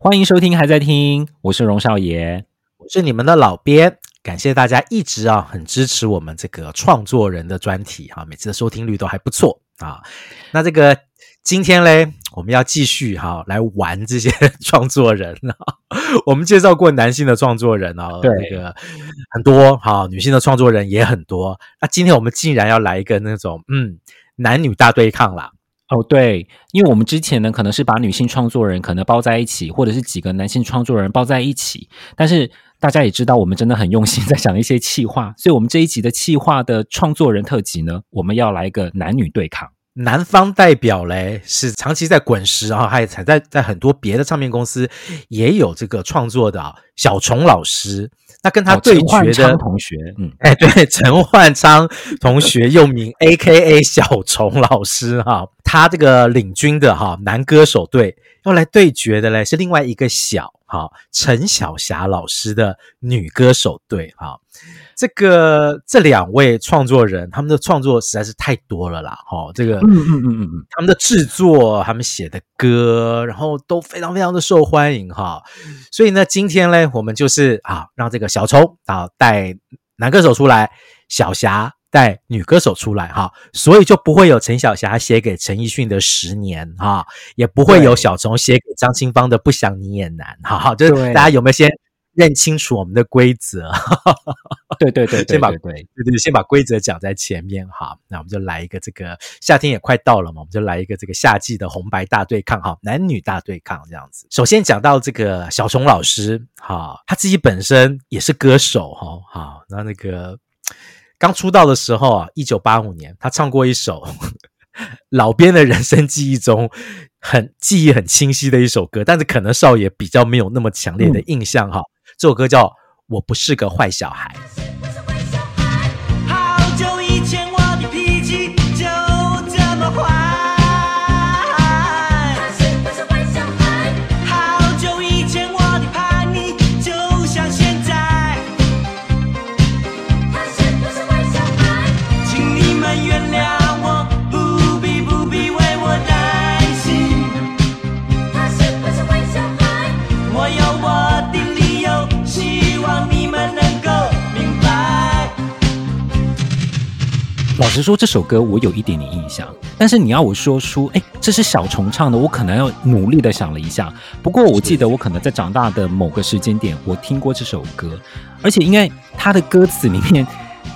欢迎收听，还在听，我是荣少爷，我是你们的老编，感谢大家一直啊很支持我们这个创作人的专题哈，每次的收听率都还不错啊。那这个今天嘞，我们要继续哈来玩这些创作人啊。我们介绍过男性的创作人啊，对，那个很多哈，女性的创作人也很多。那今天我们竟然要来一个那种嗯，男女大对抗啦。哦，对，因为我们之前呢，可能是把女性创作人可能包在一起，或者是几个男性创作人包在一起。但是大家也知道，我们真的很用心 在想一些气话，所以我们这一集的气话的创作人特辑呢，我们要来一个男女对抗。男方代表嘞是长期在滚石啊，还有在在很多别的唱片公司也有这个创作的小虫老师。那跟他对决的同学，嗯，哎，对，陈焕昌同学又名 AKA 小虫老师哈，他这个领军的哈男歌手队要来对决的嘞是另外一个小哈陈小霞老师的女歌手队哈。这个这两位创作人，他们的创作实在是太多了啦，哈、哦，这个，嗯嗯嗯嗯，他们的制作，他们写的歌，然后都非常非常的受欢迎，哈，所以呢，今天呢，我们就是啊，让这个小虫啊带男歌手出来，小霞带女歌手出来，哈，所以就不会有陈小霞写给陈奕迅的《十年》，哈，也不会有小虫写给张清芳的《不想你也难》，哈，就是大家有没有先？认清楚我们的规则，对对对，先把对对对，先把规则讲在前面哈。那我们就来一个这个夏天也快到了嘛，我们就来一个这个夏季的红白大对抗哈，男女大对抗这样子。首先讲到这个小虫老师哈，他自己本身也是歌手哈，好，那那个刚出道的时候啊，一九八五年，他唱过一首老编的人生记忆中很记忆很清晰的一首歌，但是可能少爷比较没有那么强烈的印象哈。嗯这首歌叫《我不是个坏小孩》。老实说，这首歌我有一点点印象，但是你要我说出，哎，这是小虫唱的，我可能要努力的想了一下。不过我记得我可能在长大的某个时间点，我听过这首歌，而且应该他的歌词里面，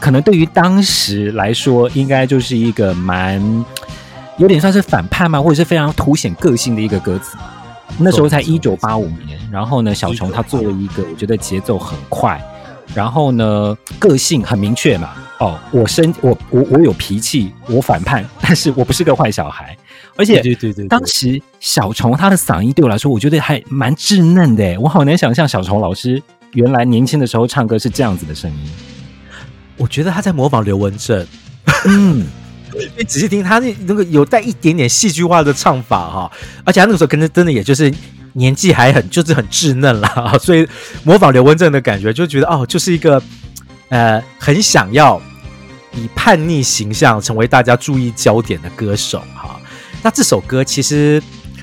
可能对于当时来说，应该就是一个蛮有点算是反叛嘛，或者是非常凸显个性的一个歌词。那时候才一九八五年，然后呢，小虫他做了一个，我觉得节奏很快，然后呢，个性很明确嘛。哦，我生我我我有脾气，我反叛，但是我不是个坏小孩。而且，对对对，当时小虫他的嗓音对我来说，我觉得还蛮稚嫩的。我好难想象小虫老师原来年轻的时候唱歌是这样子的声音。我觉得他在模仿刘文正。嗯，你仔细听他那那个有带一点点戏剧化的唱法哈，而且他那个时候可能真的也就是年纪还很就是很稚嫩啦，所以模仿刘文正的感觉就觉得哦，就是一个呃很想要。以叛逆形象成为大家注意焦点的歌手哈，那这首歌其实，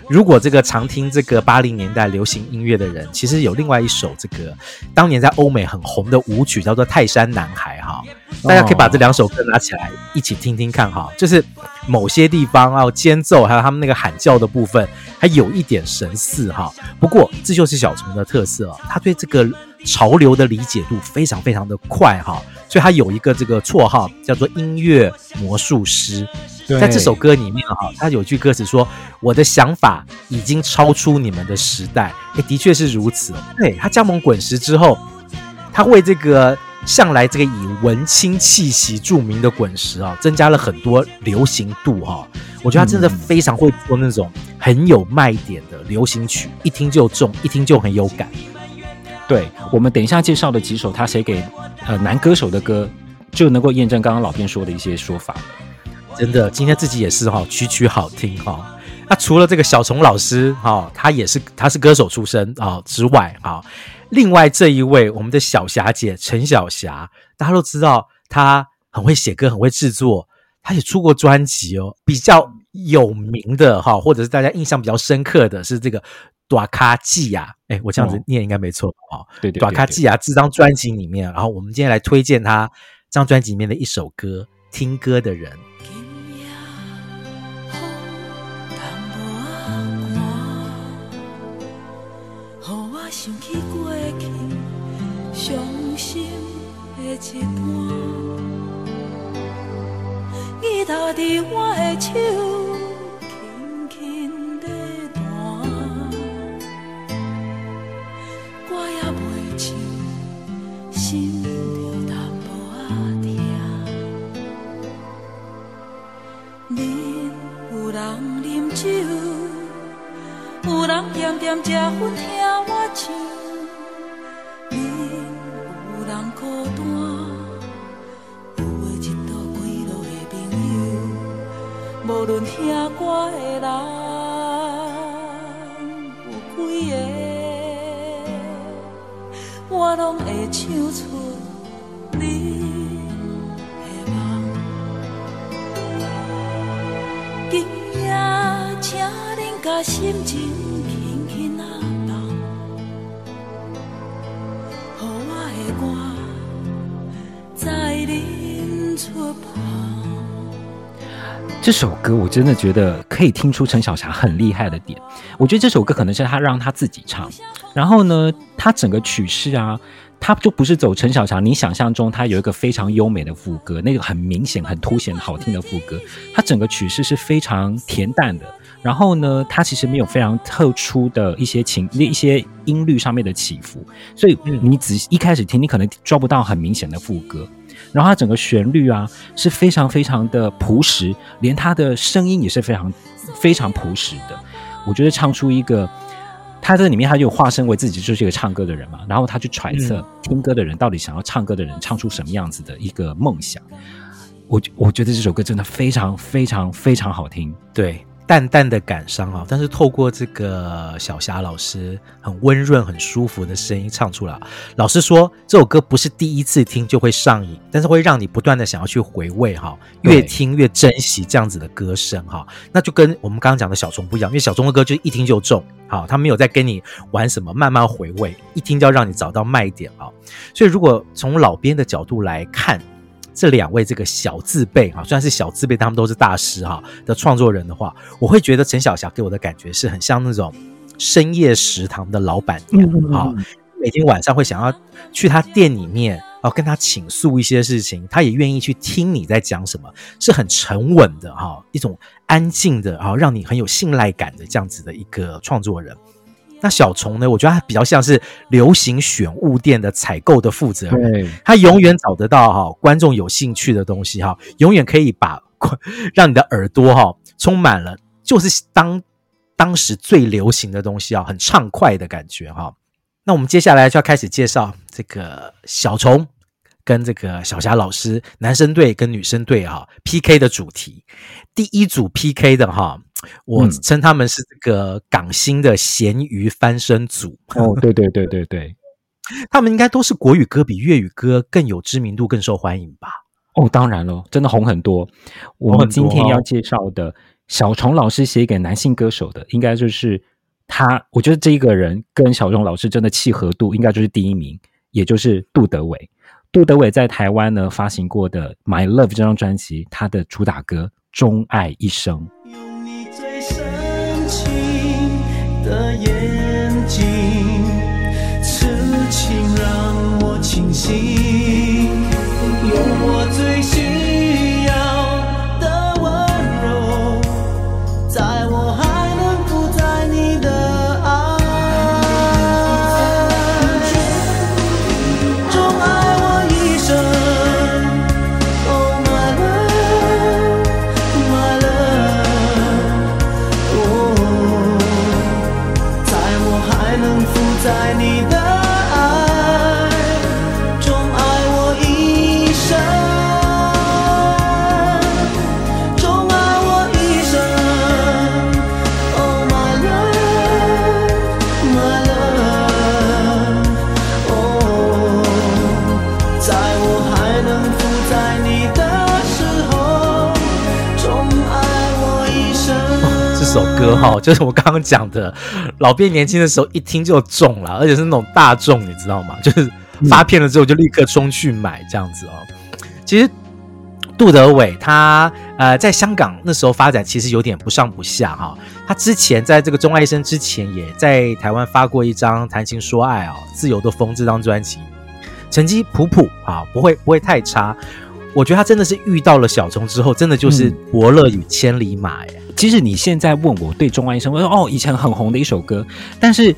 如果这个常听这个八零年代流行音乐的人，其实有另外一首这个当年在欧美很红的舞曲，叫做《泰山男孩》哈，大家可以把这两首歌拿起来一起听听看哈，就是某些地方啊间奏，还有他们那个喊叫的部分，还有一点神似哈。不过这就是小虫的特色，他对这个潮流的理解度非常非常的快哈。所以他有一个这个绰号叫做音乐魔术师，在这首歌里面哈，他有句歌词说：“我的想法已经超出你们的时代。”诶，的确是如此。对，他加盟滚石之后，他为这个向来这个以文青气息著名的滚石啊，增加了很多流行度哈。我觉得他真的非常会做那种很有卖点的流行曲，一听就中，一听就很有感。对，我们等一下介绍的几首他写给呃男歌手的歌，就能够验证刚刚老编说的一些说法。真的，今天自己也是哈，曲曲好听哈。那除了这个小虫老师哈，他也是他是歌手出身啊之外啊，另外这一位我们的小霞姐陈小霞，大家都知道她很会写歌，很会制作，她也出过专辑哦。比较有名的哈，或者是大家印象比较深刻的是这个短卡记呀，哎，我这样子念应该没错哦。对对，短卡记呀这张专辑里面，然后我们今天来推荐他这张专辑里面的一首歌《听歌的人》。吉他在我的手轻轻地弹，歌也袂唱，心就淡薄仔痛。恁有人啉酒，有人惦惦食薰听我唱。无论听歌的人有几个，我拢会唱出你的梦。今夜，请恁把心情轻轻啊放，予我的歌在恁出发。这首歌我真的觉得可以听出陈小霞很厉害的点。我觉得这首歌可能是他让他自己唱，然后呢，他整个曲式啊，他就不是走陈小霞你想象中他有一个非常优美的副歌，那个很明显、很凸显、好听的副歌。他整个曲式是非常恬淡的，然后呢，他其实没有非常特殊的一些情、一些音律上面的起伏，所以你仔细一开始听，你可能抓不到很明显的副歌。然后它整个旋律啊是非常非常的朴实，连他的声音也是非常非常朴实的。我觉得唱出一个，他在里面他就化身为自己就是一个唱歌的人嘛，然后他去揣测听歌的人到底想要唱歌的人唱出什么样子的一个梦想。我我觉得这首歌真的非常非常非常好听，对。淡淡的感伤啊，但是透过这个小霞老师很温润、很舒服的声音唱出来。老师说，这首歌不是第一次听就会上瘾，但是会让你不断的想要去回味哈，越听越珍惜这样子的歌声哈。那就跟我们刚刚讲的小虫不一样，因为小虫的歌就一听就中，好，他没有在跟你玩什么慢慢回味，一听就要让你找到卖点啊。所以如果从老编的角度来看。这两位这个小字辈啊，虽然是小字辈，他们都是大师哈的创作人的话，我会觉得陈小霞给我的感觉是很像那种深夜食堂的老板娘啊，每天晚上会想要去他店里面哦跟他倾诉一些事情，他也愿意去听你在讲什么，是很沉稳的哈，一种安静的啊，让你很有信赖感的这样子的一个创作人。那小虫呢？我觉得他比较像是流行选物店的采购的负责人，他永远找得到哈观众有兴趣的东西哈，永远可以把 让你的耳朵哈充满了就是当当时最流行的东西啊，很畅快的感觉哈。那我们接下来就要开始介绍这个小虫跟这个小霞老师男生队跟女生队哈 PK 的主题，第一组 PK 的哈。我称他们是这个港星的咸鱼翻身组。哦，对对对对对，他们应该都是国语歌比粤语歌更有知名度、更受欢迎吧？哦，当然了，真的红很多。我们今天要介绍的小虫老师写给男性歌手的，应该就是他。我觉得这一个人跟小虫老师真的契合度应该就是第一名，也就是杜德伟。杜德伟在台湾呢发行过的《My Love》这张专辑，他的主打歌《钟爱一生》。的眼睛，痴情让我清醒，首歌哈，就是我刚刚讲的，老变年轻的时候一听就中了，而且是那种大众，你知道吗？就是发片了之后就立刻冲去买这样子哦。其实杜德伟他呃在香港那时候发展其实有点不上不下哈。他之前在这个钟爱一生之前，也在台湾发过一张《谈情说爱》啊，《自由的风》这张专辑，成绩普普啊，不会不会太差。我觉得他真的是遇到了小虫之后，真的就是伯乐与千里马哎。其实你现在问我对钟爱一生，我说哦，以前很红的一首歌，但是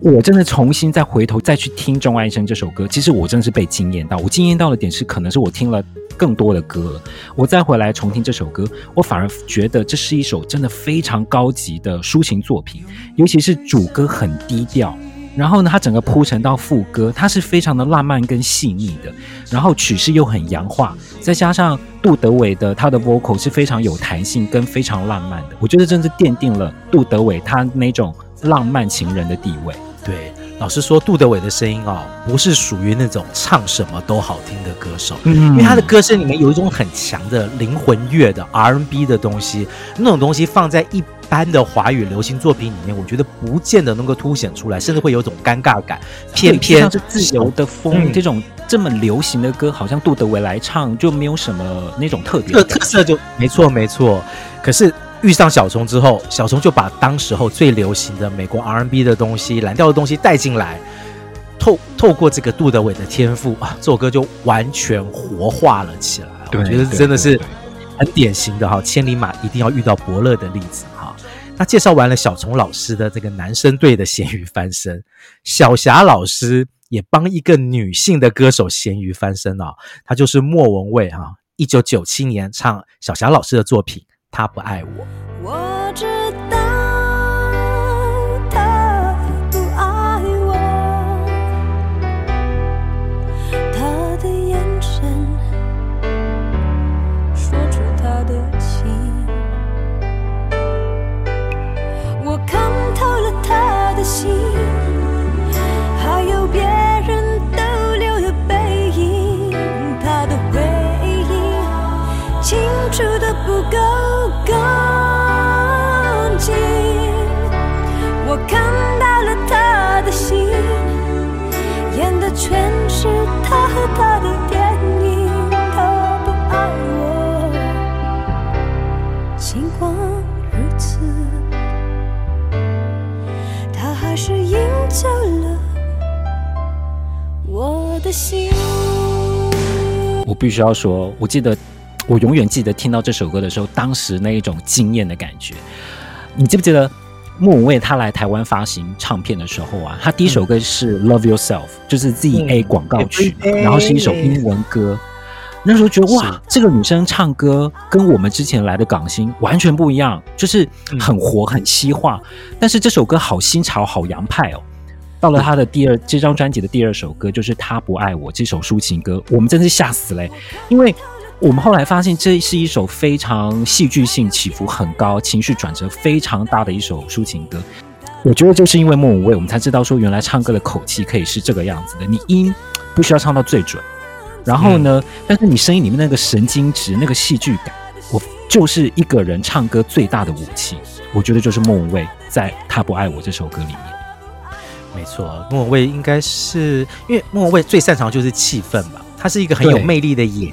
我真的重新再回头再去听钟爱一生这首歌，其实我真的是被惊艳到。我惊艳到的点是，可能是我听了更多的歌，我再回来重听这首歌，我反而觉得这是一首真的非常高级的抒情作品，尤其是主歌很低调。然后呢，它整个铺陈到副歌，它是非常的浪漫跟细腻的，然后曲式又很洋化，再加上杜德伟的他的 vocal 是非常有弹性跟非常浪漫的，我觉得真是奠定了杜德伟他那种浪漫情人的地位。对，老实说，杜德伟的声音哦，不是属于那种唱什么都好听的歌手，嗯，因为他的歌声里面有一种很强的灵魂乐的 R&B 的东西，那种东西放在一般的华语流行作品里面，我觉得不见得能够凸显出来，甚至会有种尴尬感。偏偏是自由的风、嗯、这种这么流行的歌，好像杜德伟来唱就没有什么那种特别的特色就，就没错没错。可是。遇上小虫之后，小虫就把当时候最流行的美国 R&B 的东西、蓝调的东西带进来，透透过这个杜德伟的天赋啊，这首歌就完全活化了起来。我觉得真的是很典型的哈，千里马一定要遇到伯乐的例子哈。那介绍完了小虫老师的这个男生队的咸鱼翻身，小霞老师也帮一个女性的歌手咸鱼翻身啊，她就是莫文蔚哈，一九九七年唱小霞老师的作品。他不爱我。我知道他不爱我，他的眼神说出他的情，我看透了他的心，楚得不够。他的电影，他不爱我，尽管如此，他还是赢走了我的心。我必须要说，我记得，我永远记得听到这首歌的时候，当时那一种惊艳的感觉。你记不记得？莫文蔚他来台湾发行唱片的时候啊，他第一首歌是《Love Yourself》，就是 ZA 广告曲，然后是一首英文歌。那时候觉得哇，这个女生唱歌跟我们之前来的港星完全不一样，就是很活、很西化。但是这首歌好新潮、好洋派哦。到了他的第二这张专辑的第二首歌，就是《他不爱我》这首抒情歌，我们真是吓死嘞，因为。我们后来发现，这是一首非常戏剧性、起伏很高、情绪转折非常大的一首抒情歌。我觉得就是因为莫文蔚，我们才知道说，原来唱歌的口气可以是这个样子的。你音不需要唱到最准，然后呢，嗯、但是你声音里面那个神经质、那个戏剧感，我就是一个人唱歌最大的武器。我觉得就是莫文蔚在《他不爱我》这首歌里面。没错，莫文蔚应该是因为莫文蔚最擅长就是气氛吧，他是一个很有魅力的演。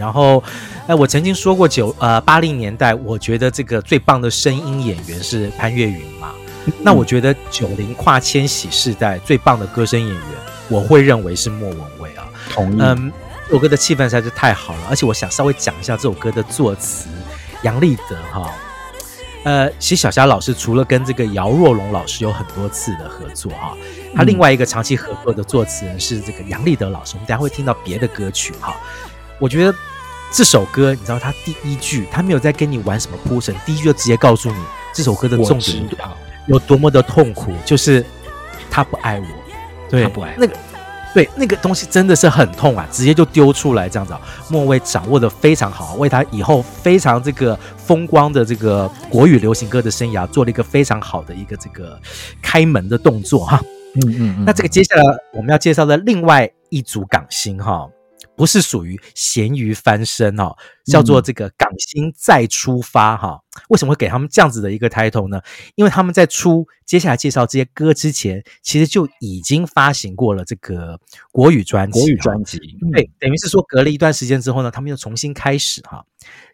然后，哎，我曾经说过九呃八零年代，我觉得这个最棒的声音演员是潘越云嘛。嗯、那我觉得九零跨千禧世代最棒的歌声演员，我会认为是莫文蔚啊。同意。嗯，这首歌的气氛实在是太好了，而且我想稍微讲一下这首歌的作词杨立德哈。呃，其实小霞老师除了跟这个姚若龙老师有很多次的合作哈，他另外一个长期合作的作词人是这个杨立德老师，我们等下会听到别的歌曲哈。我觉得这首歌，你知道，他第一句他没有在跟你玩什么铺陈，第一句就直接告诉你这首歌的重点有多么的痛苦，就是他不爱我，对，他不爱那个。对，那个东西真的是很痛啊，直接就丢出来这样子。莫文蔚掌握的非常好，为他以后非常这个风光的这个国语流行歌的生涯做了一个非常好的一个这个开门的动作哈。嗯嗯嗯。那这个接下来我们要介绍的另外一组港星哈。不是属于咸鱼翻身哦，叫做这个港星再出发哈。为什么会给他们这样子的一个 title 呢？因为他们在出接下来介绍这些歌之前，其实就已经发行过了这个国语专辑。国语专辑，对，等于是说隔了一段时间之后呢，他们又重新开始哈。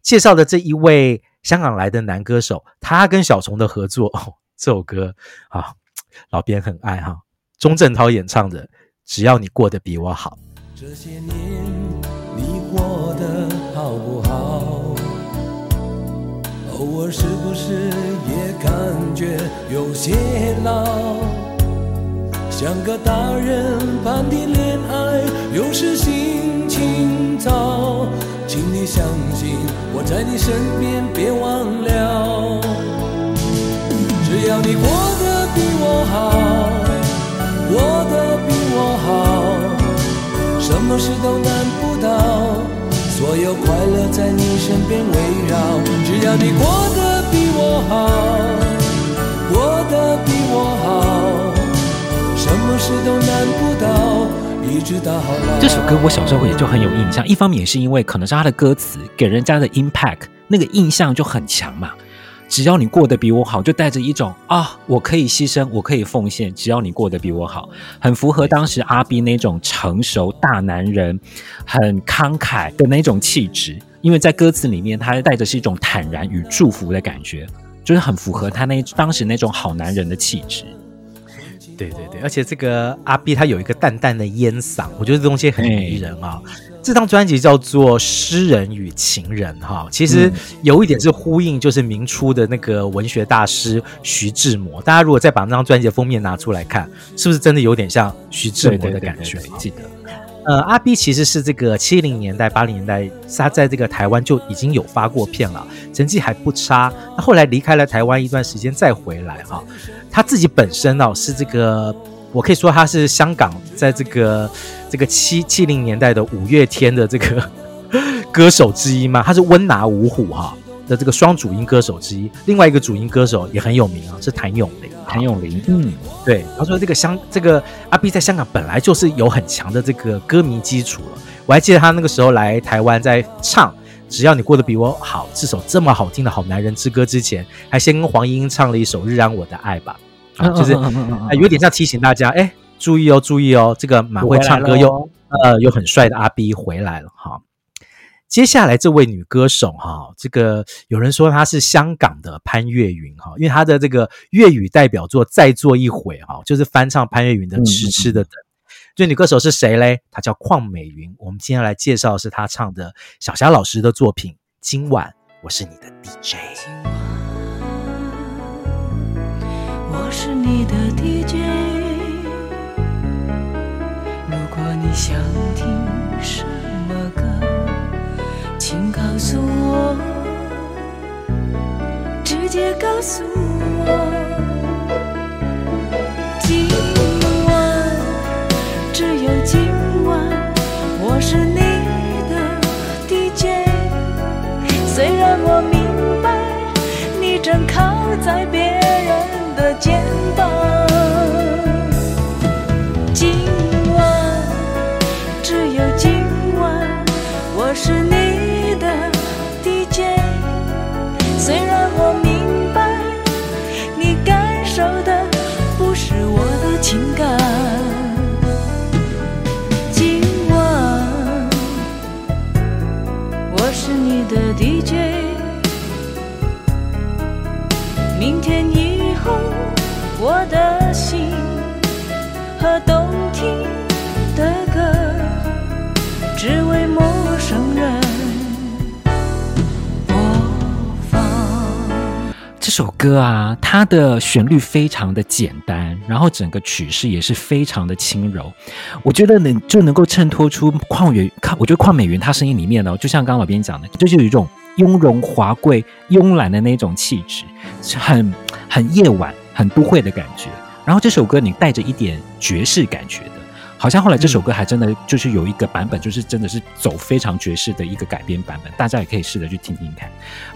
介绍的这一位香港来的男歌手，他跟小虫的合作哦，这首歌啊，老编很爱哈，钟镇涛演唱的《只要你过得比我好》。这些年你过得好不好？偶尔是不是也感觉有些老？像个大人般的恋爱，有时心情糟。请你相信我在你身边，别忘了。只要你过得比我好，过得比我好。什么事都难不倒，所有快乐在你身边围绕。只要你过得比我好，过得比我好，什么事都难不倒，一直到老。这首歌我小时候也就很有印象，一方面也是因为可能是他的歌词给人家的 impact 那个印象就很强嘛。只要你过得比我好，就带着一种啊，我可以牺牲，我可以奉献。只要你过得比我好，很符合当时阿 B 那种成熟大男人、很慷慨的那种气质。因为在歌词里面，他带着是一种坦然与祝福的感觉，就是很符合他那当时那种好男人的气质。对对对，而且这个阿 B 他有一个淡淡的烟嗓，我觉得这东西很迷人啊。这张专辑叫做《诗人与情人》哈，其实有一点是呼应，就是明初的那个文学大师徐志摩。大家如果再把那张专辑的封面拿出来看，是不是真的有点像徐志摩的感觉？记得，呃，阿 B 其实是这个七零年代、八零年代，他在这个台湾就已经有发过片了，成绩还不差。那后来离开了台湾一段时间再回来哈，他自己本身哦是这个。我可以说他是香港在这个这个七七零年代的五月天的这个 歌手之一嘛，他是温拿五虎哈的这个双主音歌手之一。另外一个主音歌手也很有名啊，是谭咏麟。谭咏麟，嗯，对，他说这个香这个阿 B 在香港本来就是有很强的这个歌迷基础了。我还记得他那个时候来台湾在唱《只要你过得比我好》这首这么好听的好男人之歌之前，还先跟黄莺莺唱了一首《日安我的爱》吧。啊，就是啊，有点像提醒大家，哎，注意哦，注意哦，这个蛮会唱歌又呃又很帅的阿 B 回来了哈。接下来这位女歌手哈，这个有人说她是香港的潘越云哈，因为她的这个粤语代表作《再做一回》哈，就是翻唱潘越云的《痴痴的等》。这女歌手是谁嘞？她叫邝美云。我们今天来介绍的是她唱的小霞老师的作品《今晚我是你的 DJ》。我是你的 DJ，你想听什么歌，请告诉我，直接告诉我。今晚，只有今晚，我是你的 DJ。虽然我明白，你正靠在别人的肩膀，今是你的 DJ。虽然我明白，你感受的不是我的情感。今晚，我是你的 DJ。明天以后。我的心和动听的歌，只为梦生人。这首歌啊，它的旋律非常的简单，然后整个曲式也是非常的轻柔。我觉得能就能够衬托出邝美，我觉得邝美云她声音里面呢，就像刚刚老编讲的，这就有一种雍容华贵、慵懒的那种气质，很很夜晚。很都会的感觉，然后这首歌你带着一点爵士感觉，好像后来这首歌还真的就是有一个版本，就是真的是走非常爵士的一个改编版本，大家也可以试着去听听看。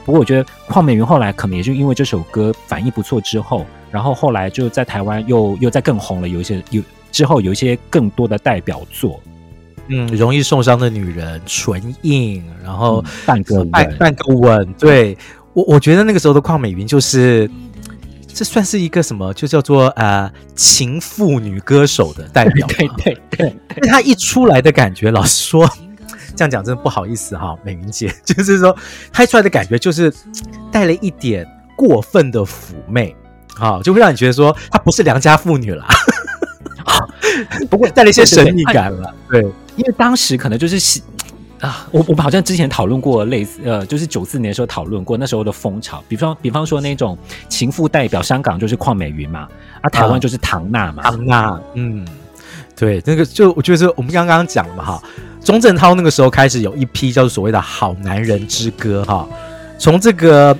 不过我觉得邝美云后来可能也是因为这首歌反应不错之后，然后后来就在台湾又又再更红了，有一些有之后有一些更多的代表作。嗯，容易受伤的女人，唇印，然后半个半半个吻，对我我觉得那个时候的邝美云就是，这算是一个什么，就叫做呃情妇女歌手的代表，对对对，因为她一出来的感觉，老实说，这样讲真的不好意思哈，美云姐，就是说拍出来的感觉就是带了一点过分的妩媚，啊，就会让你觉得说她不是良家妇女啦。不过带了一些神秘感了，对，对，因为当时可能就是啊，我我们好像之前讨论过类似呃，就是九四年的时候讨论过那时候的风潮，比方比方说那种情妇代表，香港就是邝美云嘛，啊，台湾就是唐娜嘛，唐娜，嗯，对，那个就我觉得是我们刚刚讲了嘛哈，钟镇涛那个时候开始有一批叫做所谓的好男人之歌哈，从这个。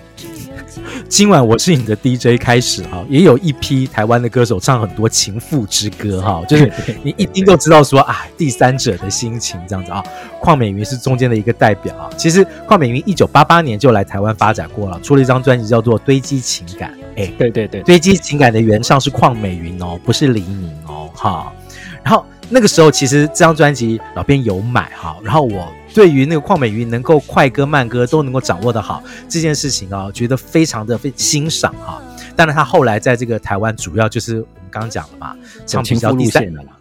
今晚我是你的 DJ 开始哈，也有一批台湾的歌手唱很多情妇之歌哈，就是你一听就知道说啊，第三者的心情这样子啊。邝美云是中间的一个代表啊。其实邝美云一九八八年就来台湾发展过了，出了一张专辑叫做《堆积情感》。哎，对对对，堆积情感的原唱是邝美云哦，不是黎明哦哈。然后那个时候其实这张专辑老编有买哈，然后我。对于那个邝美云能够快歌慢歌都能够掌握的好这件事情啊，我觉得非常的非欣赏哈。当然，他后来在这个台湾，主要就是我们刚刚讲了嘛，唱比较第三的嘛，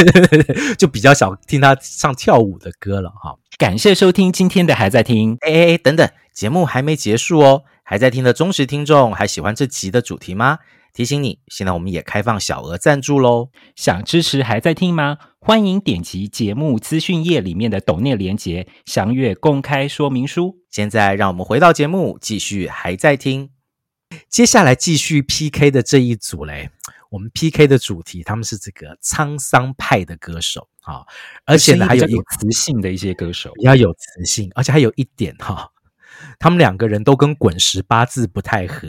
就比较少听他唱跳舞的歌了哈。感谢收听今天的还在听，哎哎哎，等等，节目还没结束哦。还在听的忠实听众还喜欢这集的主题吗？提醒你，现在我们也开放小额赞助喽。想支持还在听吗？欢迎点击节目资讯页里面的抖内连结，详阅公开说明书。现在让我们回到节目，继续还在听。接下来继续 PK 的这一组嘞，我们 PK 的主题他们是这个沧桑派的歌手啊，而且呢还有有磁性的一些歌手，比较有磁性，而且还有一点哈。他们两个人都跟滚石八字不太合，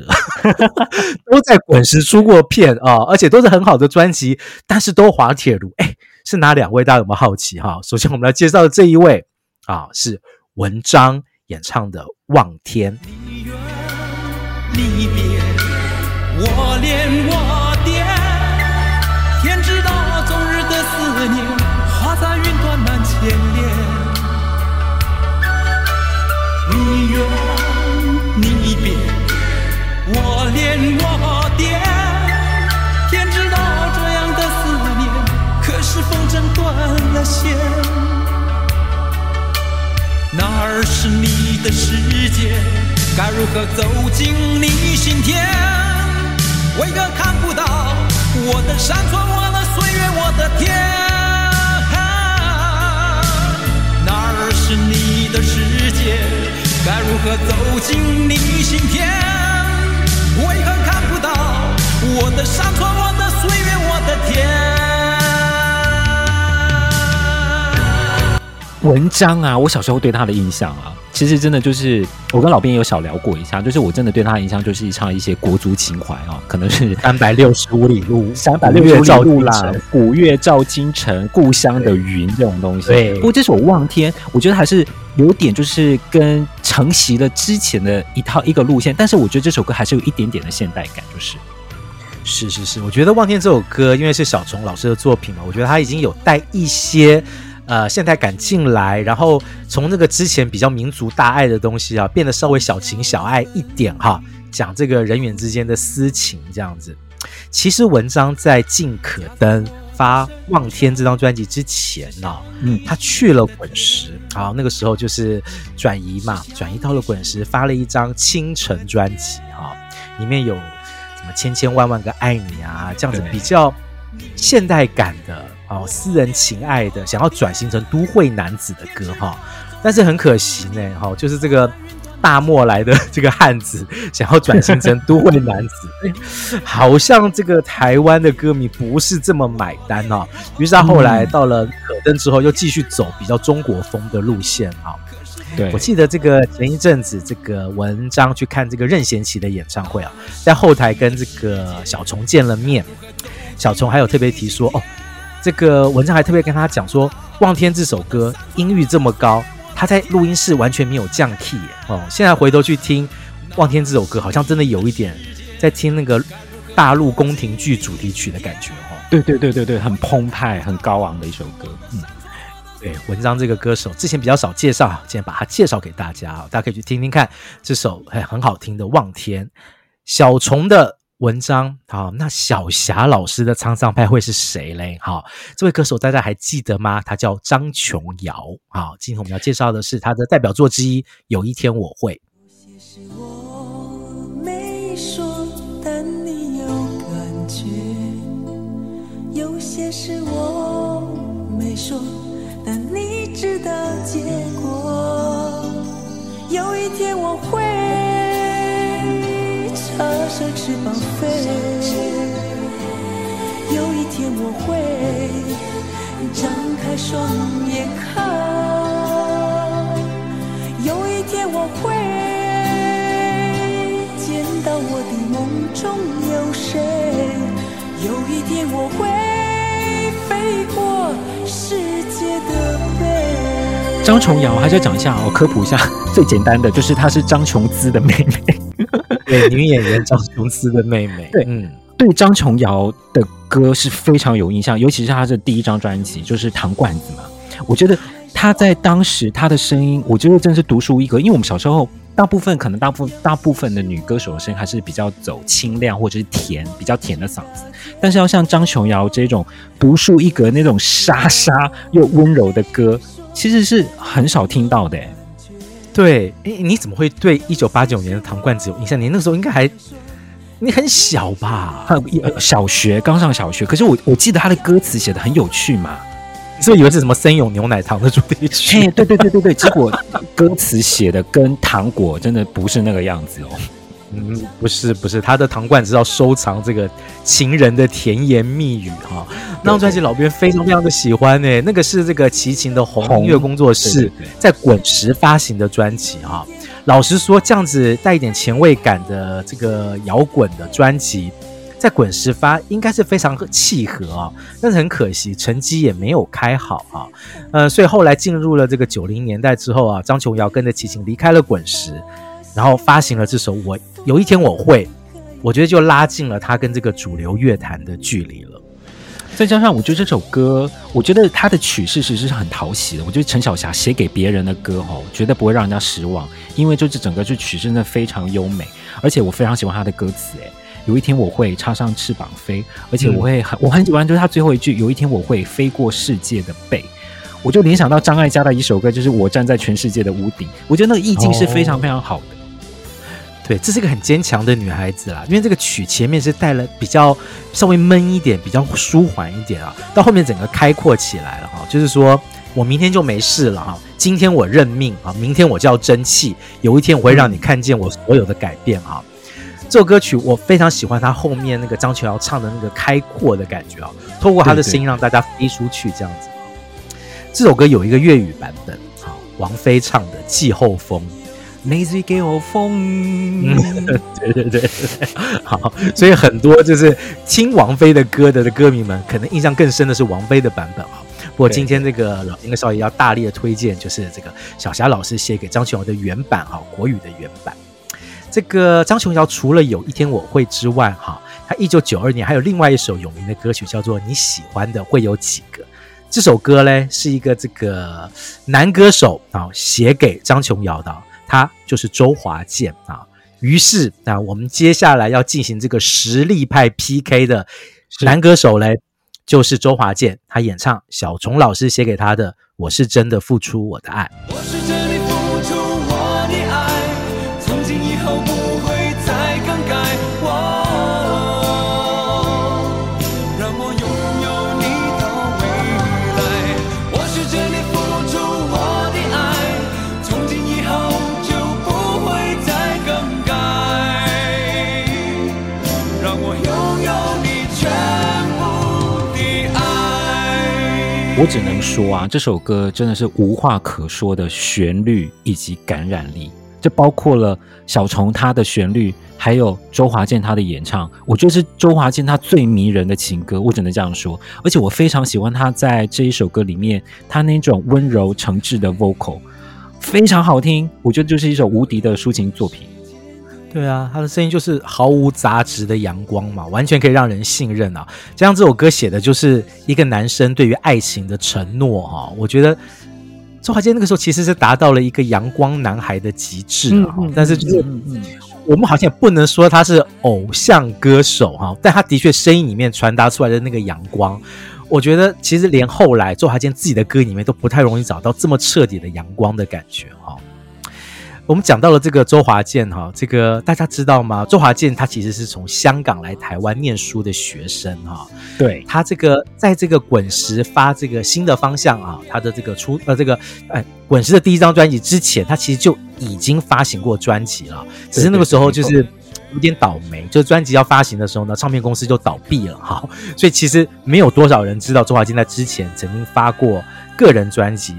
都在滚石出过片啊、哦，而且都是很好的专辑，但是都滑铁卢。哎，是哪两位？大家有没有好奇哈？首先我们来介绍的这一位啊，是文章演唱的《望天》。你远你别，我恋我了线。哪儿是你的世界？该如何走进你心田？为何看不到我的山川，我的岁月，我的天？哪儿是你的世界？该如何走进你心田？为何看不到我的山川，我的岁月，我的天？文章啊，我小时候对他的印象啊。其实真的就是，我跟老编有小聊过一下，就是我真的对他的印象就是唱一些国族情怀啊，可能是三百六十五里路，三百六十五里路啦，古月照今城，故乡的云这种东西。对，不过这首《望天》，我觉得还是有点就是跟承袭了之前的一套一个路线，但是我觉得这首歌还是有一点点的现代感，就是。是是是，我觉得《望天》这首歌，因为是小虫老师的作品嘛，我觉得他已经有带一些。呃，现代感进来，然后从那个之前比较民族大爱的东西啊，变得稍微小情小爱一点哈，讲这个人与人之间的私情这样子。其实文章在进可登发《望天》这张专辑之前呢，嗯，他去了滚石，好，那个时候就是转移嘛，转移到了滚石，发了一张《倾城》专辑哈，里面有什么千千万万个爱你啊，这样子比较现代感的。哦，私人情爱的，想要转型成都会男子的歌哈，但是很可惜呢，哈，就是这个大漠来的 这个汉子想要转型成都会男子，好像这个台湾的歌迷不是这么买单哦。于是他后来到了可登之后，又继续走比较中国风的路线哈。对，我记得这个前一阵子这个文章去看这个任贤齐的演唱会啊，在后台跟这个小虫见了面。小虫还有特别提说，哦，这个文章还特别跟他讲说，《望天》这首歌音域这么高，他在录音室完全没有降 key 哦。现在回头去听《望天》这首歌，好像真的有一点在听那个大陆宫廷剧主题曲的感觉哦。对对对对对，很澎湃、很高昂的一首歌。嗯，对，文章这个歌手之前比较少介绍，今天把他介绍给大家啊，大家可以去听听看这首很很好听的《望天》。小虫的文章，好，那小霞老师的沧桑派会是谁嘞？好，这位歌手大家还记得吗？他叫张琼瑶。好，今天我们要介绍的是他的代表作之一《有一天我会》。有些事我没说，但你有感觉；有些事我没说，但你知道结果。有一天我会。翅膀飞，有一天我会张开双眼看，有一天我会见到我的梦中有谁，有一天我会飞过世界的背。张琼瑶，还是要讲一下，我科普一下，最简单的就是她是张琼姿的妹妹。对，女演员张琼斯的妹妹。对，嗯，对张琼瑶的歌是非常有印象，尤其是她的第一张专辑，就是《糖罐子》嘛。我觉得她在当时她的声音，我觉得真是独树一格。因为我们小时候，大部分可能大部大部分的女歌手的声音还是比较走清亮或者是甜，比较甜的嗓子。但是要像张琼瑶这种独树一格那种沙沙又温柔的歌，其实是很少听到的。对，哎，你怎么会对一九八九年的糖罐子有印象？你那个时候应该还你很小吧？小学刚上小学。可是我我记得他的歌词写的很有趣嘛，所以以为是什么森永牛奶糖的主题曲。对对对对对，结果 歌词写的跟糖果真的不是那个样子哦。嗯，不是不是，他的糖罐子要收藏这个情人的甜言蜜语哈。那张专辑老编非常非常的喜欢呢，那个是这个齐秦的红音乐工作室在滚石发行的专辑哈。老实说，这样子带一点前卫感的这个摇滚的专辑，在滚石发应该是非常契合啊。但是很可惜，成绩也没有开好啊。呃，所以后来进入了这个九零年代之后啊，张琼瑶跟着齐秦离开了滚石。然后发行了这首《我有一天我会》，我觉得就拉近了他跟这个主流乐坛的距离了。再加上，我觉得这首歌，我觉得他的曲式其实是很讨喜的。我觉得陈小霞写给别人的歌哦，绝对不会让人家失望，因为就是整个就曲真的非常优美，而且我非常喜欢他的歌词。哎，有一天我会插上翅膀飞，而且我会很、我很喜欢就是他最后一句，有一天我会飞过世界的背。我就联想到张艾嘉的一首歌，就是我站在全世界的屋顶。我觉得那个意境是非常非常好的。对，这是一个很坚强的女孩子啦，因为这个曲前面是带了比较稍微闷一点，比较舒缓一点啊，到后面整个开阔起来了哈，就是说我明天就没事了哈，今天我认命啊，明天我就要争气，有一天我会让你看见我所有的改变啊。这首歌曲我非常喜欢，它后面那个张琼瑶唱的那个开阔的感觉啊，透过他的声音让大家飞出去这样子。这首歌有一个粤语版本啊，王菲唱的《季候风》。你最给我风，嗯，对对对，好，所以很多就是听王菲的歌的的歌迷们，可能印象更深的是王菲的版本啊。不过今天这个老英的少爷要大力的推荐，就是这个小霞老师写给张琼瑶的原版哈，国语的原版。这个张琼瑶除了有一天我会之外，哈，他一九九二年还有另外一首有名的歌曲叫做《你喜欢的会有几个》。这首歌呢，是一个这个男歌手啊写给张琼瑶的。他就是周华健啊，于是啊，我们接下来要进行这个实力派 PK 的男歌手嘞，就是周华健，他演唱小虫老师写给他的《我是真的付出我的爱》。我是真的我只能说啊，这首歌真的是无话可说的旋律以及感染力，这包括了小虫他的旋律，还有周华健他的演唱，我觉得是周华健他最迷人的情歌，我只能这样说。而且我非常喜欢他在这一首歌里面，他那种温柔诚挚的 vocal，非常好听。我觉得就是一首无敌的抒情作品。对啊，他的声音就是毫无杂质的阳光嘛，完全可以让人信任啊。加上这首歌写的就是一个男生对于爱情的承诺哈，我觉得周华健那个时候其实是达到了一个阳光男孩的极致啊。嗯嗯、但是就是，嗯我们好像也不能说他是偶像歌手哈，但他的确声音里面传达出来的那个阳光，我觉得其实连后来周华健自己的歌里面都不太容易找到这么彻底的阳光的感觉哈。我们讲到了这个周华健哈，这个大家知道吗？周华健他其实是从香港来台湾念书的学生哈。对，他这个在这个滚石发这个新的方向啊，他的这个出呃这个哎滚石的第一张专辑之前，他其实就已经发行过专辑了，只是那个时候就是有点倒霉，就是专辑要发行的时候呢，唱片公司就倒闭了哈，所以其实没有多少人知道周华健在之前曾经发过个人专辑，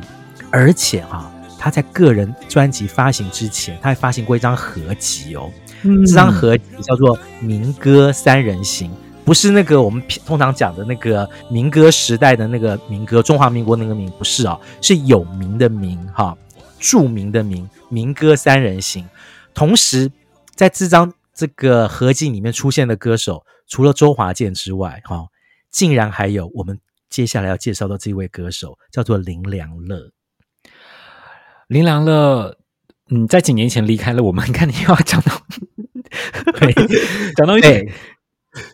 而且哈。他在个人专辑发行之前，他还发行过一张合集哦。嗯、这张合集叫做《民歌三人行》，不是那个我们通常讲的那个民歌时代的那个民歌，中华民国那个民不是啊、哦，是有名的名哈，著名的名《民歌三人行》。同时，在这张这个合集里面出现的歌手，除了周华健之外，哈，竟然还有我们接下来要介绍的这位歌手，叫做林良乐。林良乐，嗯，在几年前离开了我们。看你又要讲到，对，讲到一点，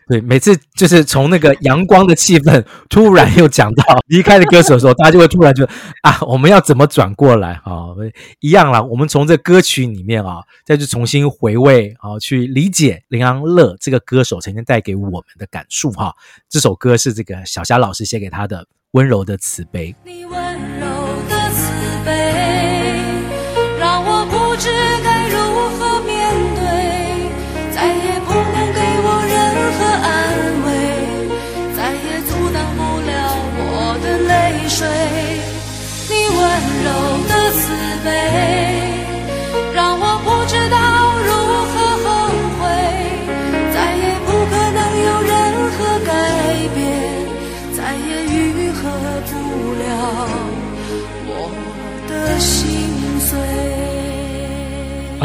对，每次就是从那个阳光的气氛，突然又讲到离开的歌手的时候，大家就会突然就啊，我们要怎么转过来啊？一样啦，我们从这歌曲里面啊，再去重新回味啊，去理解林良乐这个歌手曾经带给我们的感触哈。这首歌是这个小霞老师写给他的《温柔的慈悲》。不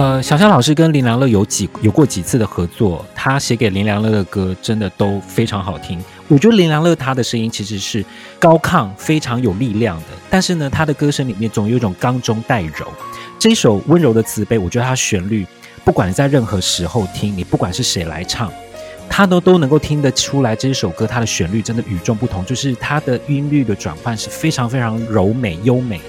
呃，小夏老师跟林良乐有几有过几次的合作，他写给林良乐的歌真的都非常好听。我觉得林良乐他的声音其实是高亢、非常有力量的，但是呢，他的歌声里面总有一种刚中带柔。这一首温柔的慈悲，我觉得他旋律，不管在任何时候听，你不管是谁来唱，他都都能够听得出来，这一首歌它的旋律真的与众不同，就是它的音律的转换是非常非常柔美优美。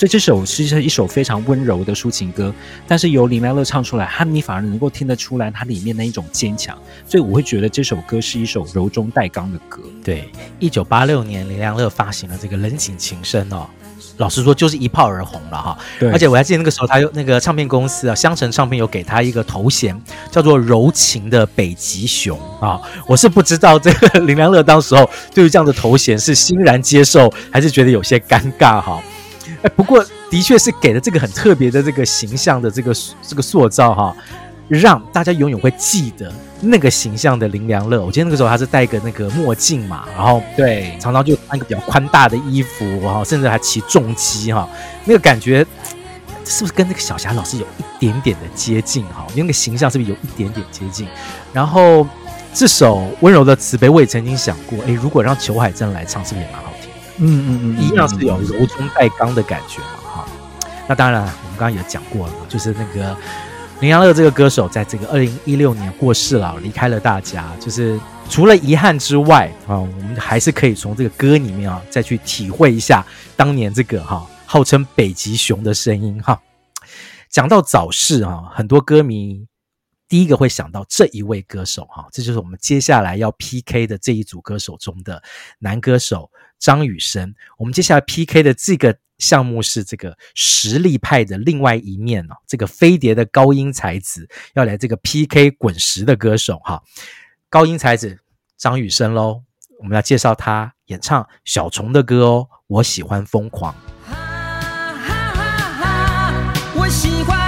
所以这首是一首非常温柔的抒情歌，但是由林良乐唱出来，他你反而能够听得出来它里面那一种坚强，所以我会觉得这首歌是一首柔中带刚的歌。对，一九八六年林良乐发行了这个《人景情深》哦，老实说就是一炮而红了哈。对，而且我还记得那个时候，他有那个唱片公司啊，香城唱片有给他一个头衔，叫做“柔情的北极熊”啊。我是不知道这个林良乐当时候对于这样的头衔是欣然接受，还是觉得有些尴尬哈。哎，不过的确是给了这个很特别的这个形象的这个这个塑造哈，让大家永远会记得那个形象的林良乐。我记得那个时候他是戴个那个墨镜嘛，然后对，常常就穿一个比较宽大的衣服，然后甚至还骑重机哈，那个感觉是不是跟那个小霞老师有一点点的接近哈？那个形象是不是有一点点接近？然后这首温柔的慈悲，我也曾经想过，哎，如果让裘海正来唱，是不是也蛮好？嗯嗯嗯，一样是有柔中带刚的感觉嘛，哈。那当然，我们刚刚也讲过了，就是那个林阳乐这个歌手，在这个二零一六年过世了，离开了大家。就是除了遗憾之外啊，我们还是可以从这个歌里面啊，再去体会一下当年这个哈号称北极熊的声音哈。讲到早逝啊，很多歌迷第一个会想到这一位歌手哈，这就是我们接下来要 PK 的这一组歌手中的男歌手。张雨生，我们接下来 PK 的这个项目是这个实力派的另外一面哦，这个飞碟的高音才子要来这个 PK 滚石的歌手哈，高音才子张雨生喽，我们要介绍他演唱小虫的歌哦，我喜欢疯狂。哈哈哈哈，我喜欢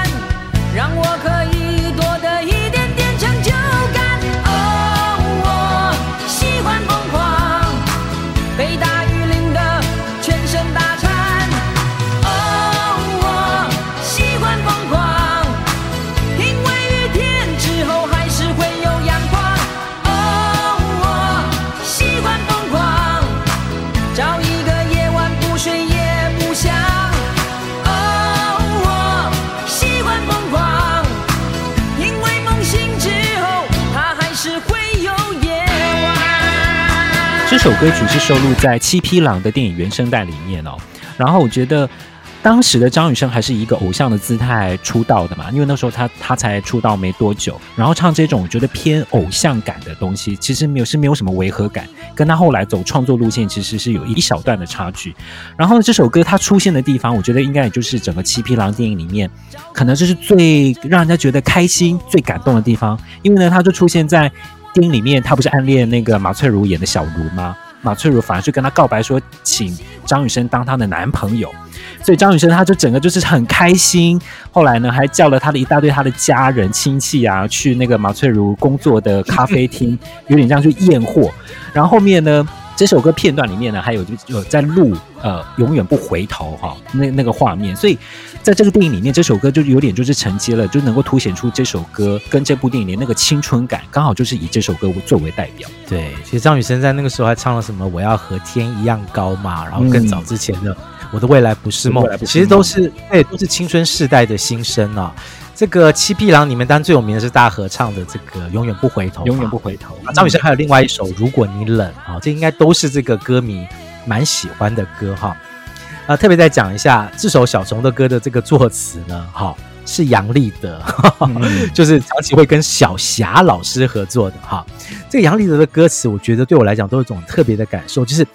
首歌曲是收录在《七匹狼》的电影原声带里面哦。然后我觉得。当时的张雨生还是一个偶像的姿态出道的嘛，因为那时候他他才出道没多久，然后唱这种我觉得偏偶像感的东西，其实没有是没有什么违和感，跟他后来走创作路线其实是有一小段的差距。然后这首歌他出现的地方，我觉得应该也就是整个《七匹狼》电影里面，可能就是最让人家觉得开心、最感动的地方，因为呢，他就出现在电影里面，他不是暗恋那个马翠如演的小茹吗？马翠如反而是跟他告白说，请张雨生当她的男朋友，所以张雨生他就整个就是很开心。后来呢，还叫了他的一大堆他的家人亲戚啊，去那个马翠如工作的咖啡厅，有点像去验货。然后后面呢，这首歌片段里面呢，还有就有在录呃永远不回头哈、那那个画面，所以。在这个电影里面，这首歌就有点就是承接了，就能够凸显出这首歌跟这部电影里那个青春感，刚好就是以这首歌作为代表。对，其实张雨生在那个时候还唱了什么“我要和天一样高”嘛，然后更早之前的“我的未来不是梦”，嗯、其实都是对，都是青春世代的心声啊。这个《七匹狼》里面，当然最有名的是大合唱的这个“永远不回头”，永远不回头。啊，张雨生还有另外一首《如果你冷》啊，这应该都是这个歌迷蛮喜欢的歌哈。啊，特别再讲一下这首小虫的歌的这个作词呢，哈，是杨立德，嗯、就是长期会跟小霞老师合作的哈。这个杨立德的歌词，我觉得对我来讲都有一种特别的感受，就是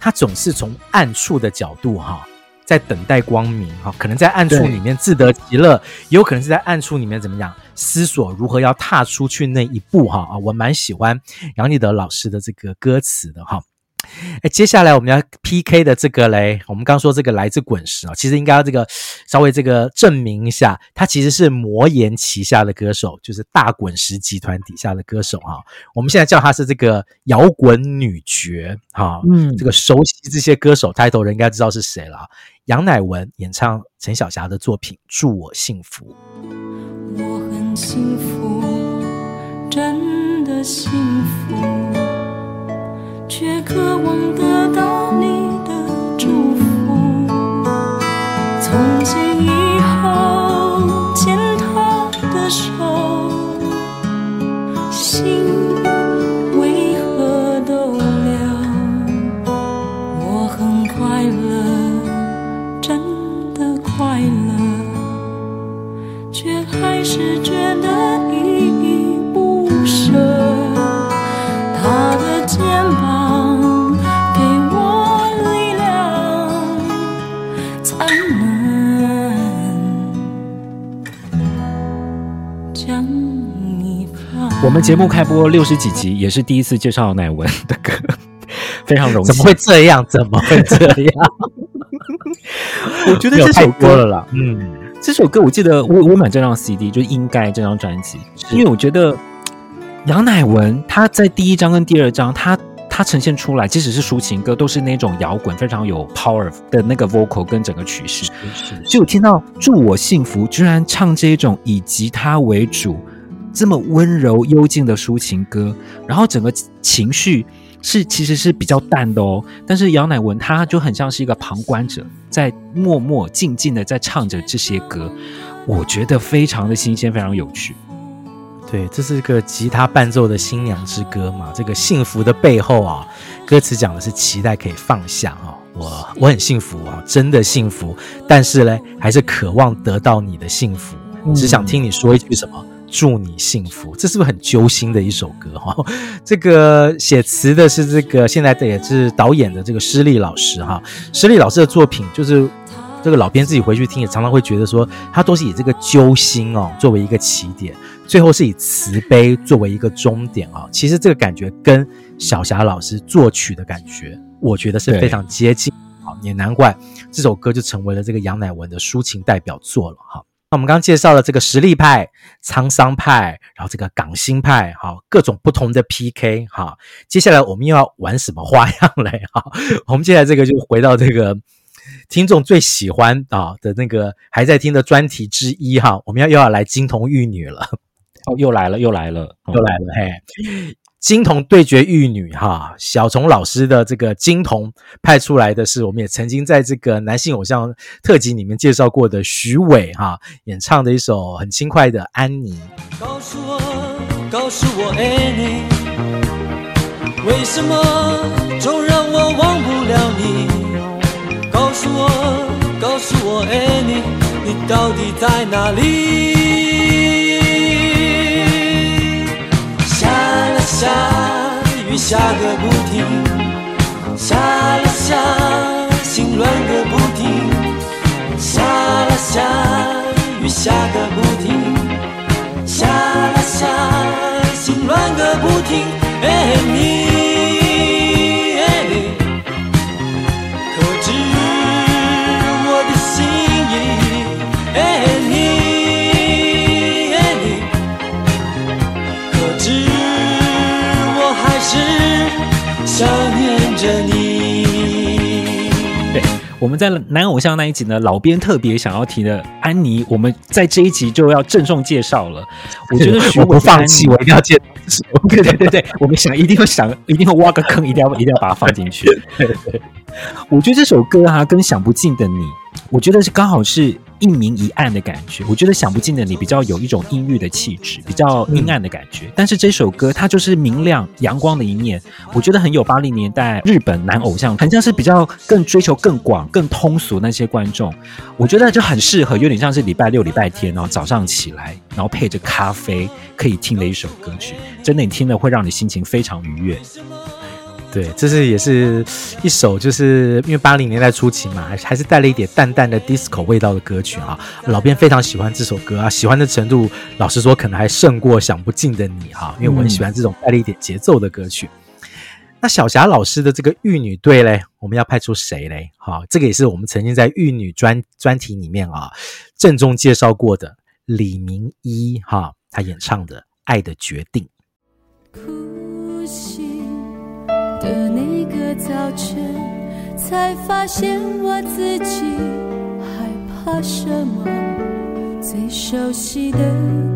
他总是从暗处的角度哈，在等待光明哈，可能在暗处里面自得其乐，也有可能是在暗处里面怎么样思索如何要踏出去那一步哈啊，我蛮喜欢杨立德老师的这个歌词的哈。哎，接下来我们要 PK 的这个嘞，我们刚说这个来自滚石啊，其实应该要这个稍微这个证明一下，他其实是魔岩旗下的歌手，就是大滚石集团底下的歌手哈。我们现在叫他是这个摇滚女爵哈，嗯，这个熟悉这些歌手抬头人应该知道是谁了。杨乃文演唱陈小霞的作品《祝我幸福》，我很幸福，真的幸福。却渴望得到你的祝福。从今以后牵他的手，心为何都凉？我很快乐，真的快乐，却还是觉得依依不舍。他的肩膀。我们节目开播六十几集，也是第一次介绍乃文 的歌，非常荣幸。怎么会这样？怎么会这样？我觉得这首歌了啦，嗯，这首歌我记得我我买这张 CD 就应该这张专辑，因为我觉得杨乃文他在第一张跟第二张，他他呈现出来，即使是抒情歌，都是那种摇滚非常有 power 的那个 vocal 跟整个曲式。就听到祝我幸福，居然唱这种以吉他为主。这么温柔幽静的抒情歌，然后整个情绪是其实是比较淡的哦。但是杨乃文他就很像是一个旁观者，在默默静静的在唱着这些歌，我觉得非常的新鲜，非常有趣。对，这是一个吉他伴奏的新娘之歌嘛。这个幸福的背后啊，歌词讲的是期待可以放下啊。我我很幸福啊，真的幸福。但是呢，还是渴望得到你的幸福，只想听你说一句什么。祝你幸福，这是不是很揪心的一首歌哈？这个写词的是这个现在的也是导演的这个施力老师哈。施力老师的作品就是这个老编自己回去听也常常会觉得说，他都是以这个揪心哦作为一个起点，最后是以慈悲作为一个终点啊。其实这个感觉跟小霞老师作曲的感觉，我觉得是非常接近好，也难怪这首歌就成为了这个杨乃文的抒情代表作了哈。那我们刚刚介绍了这个实力派、沧桑派，然后这个港星派，哈，各种不同的 PK，哈。接下来我们又要玩什么花样嘞？哈，我们接下来这个就回到这个听众最喜欢啊的那个还在听的专题之一，哈。我们要又要来金童玉女了，哦，又来了，又来了，又来了，嘿。金童对决玉女，哈，小虫老师的这个金童派出来的是，我们也曾经在这个男性偶像特辑里面介绍过的许玮，哈，演唱的一首很轻快的《安妮》。告诉我，告诉我，爱你，为什么总让我忘不了你？告诉我，告诉我，爱你，你到底在哪里？下个不停，下了下心乱个不停，下了下雨下个不停，下了下心乱个不停，哎你。我们在男偶像那一集呢，老编特别想要提的安妮，我们在这一集就要郑重介绍了。我觉得 我不放弃，我一定要介绍。对对对对，我们想一定要想，一定要挖个坑，一定要一定要把它放进去。对对对，我觉得这首歌啊，跟想不尽的你，我觉得是刚好是。一明一暗的感觉，我觉得想不尽的你比较有一种阴郁的气质，比较阴暗的感觉。嗯、但是这首歌它就是明亮阳光的一面，我觉得很有八零年代日本男偶像，很像是比较更追求更广、更通俗那些观众。我觉得就很适合，有点像是礼拜六、礼拜天，然后早上起来，然后配着咖啡可以听的一首歌曲。真的，你听了会让你心情非常愉悦。对，这是也是一首，就是因为八零年代初期嘛，还还是带了一点淡淡的 disco 味道的歌曲啊。老编非常喜欢这首歌啊，喜欢的程度，老实说，可能还胜过想不尽的你哈、因为我很喜欢这种带了一点节奏的歌曲。那小霞老师的这个玉女队嘞，我们要派出谁嘞？哈，这个也是我们曾经在玉女专专题里面啊郑重介绍过的李明一哈，他演唱的《爱的决定》。的那个早晨，才发现我自己害怕什么，最熟悉的